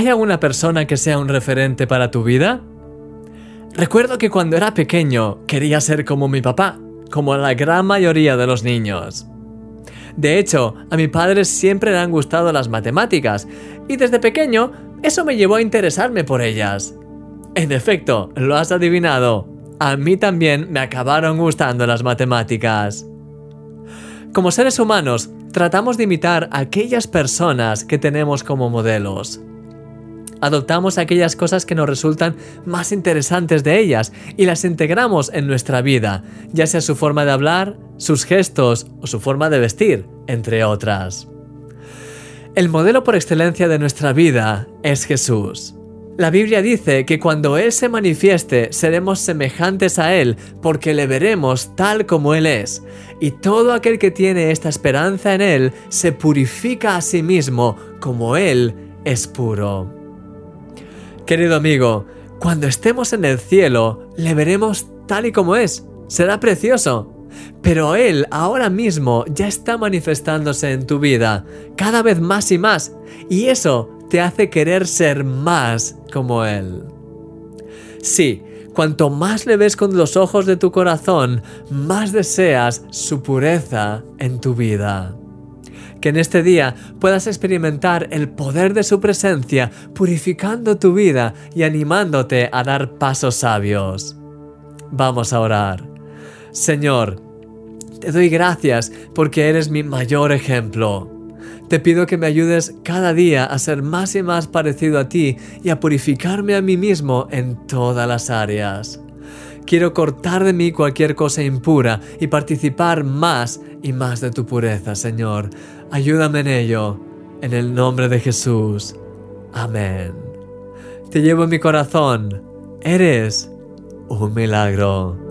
¿Hay alguna persona que sea un referente para tu vida? Recuerdo que cuando era pequeño quería ser como mi papá, como la gran mayoría de los niños. De hecho, a mi padre siempre le han gustado las matemáticas y desde pequeño eso me llevó a interesarme por ellas. En efecto, lo has adivinado. A mí también me acabaron gustando las matemáticas. Como seres humanos, tratamos de imitar a aquellas personas que tenemos como modelos. Adoptamos aquellas cosas que nos resultan más interesantes de ellas y las integramos en nuestra vida, ya sea su forma de hablar, sus gestos o su forma de vestir, entre otras. El modelo por excelencia de nuestra vida es Jesús. La Biblia dice que cuando Él se manifieste seremos semejantes a Él porque le veremos tal como Él es. Y todo aquel que tiene esta esperanza en Él se purifica a sí mismo como Él es puro. Querido amigo, cuando estemos en el cielo, le veremos tal y como es. Será precioso. Pero Él ahora mismo ya está manifestándose en tu vida, cada vez más y más, y eso te hace querer ser más como Él. Sí, cuanto más le ves con los ojos de tu corazón, más deseas su pureza en tu vida que en este día puedas experimentar el poder de su presencia, purificando tu vida y animándote a dar pasos sabios. Vamos a orar. Señor, te doy gracias porque eres mi mayor ejemplo. Te pido que me ayudes cada día a ser más y más parecido a ti y a purificarme a mí mismo en todas las áreas. Quiero cortar de mí cualquier cosa impura y participar más y más de tu pureza, Señor. Ayúdame en ello, en el nombre de Jesús. Amén. Te llevo en mi corazón. Eres un milagro.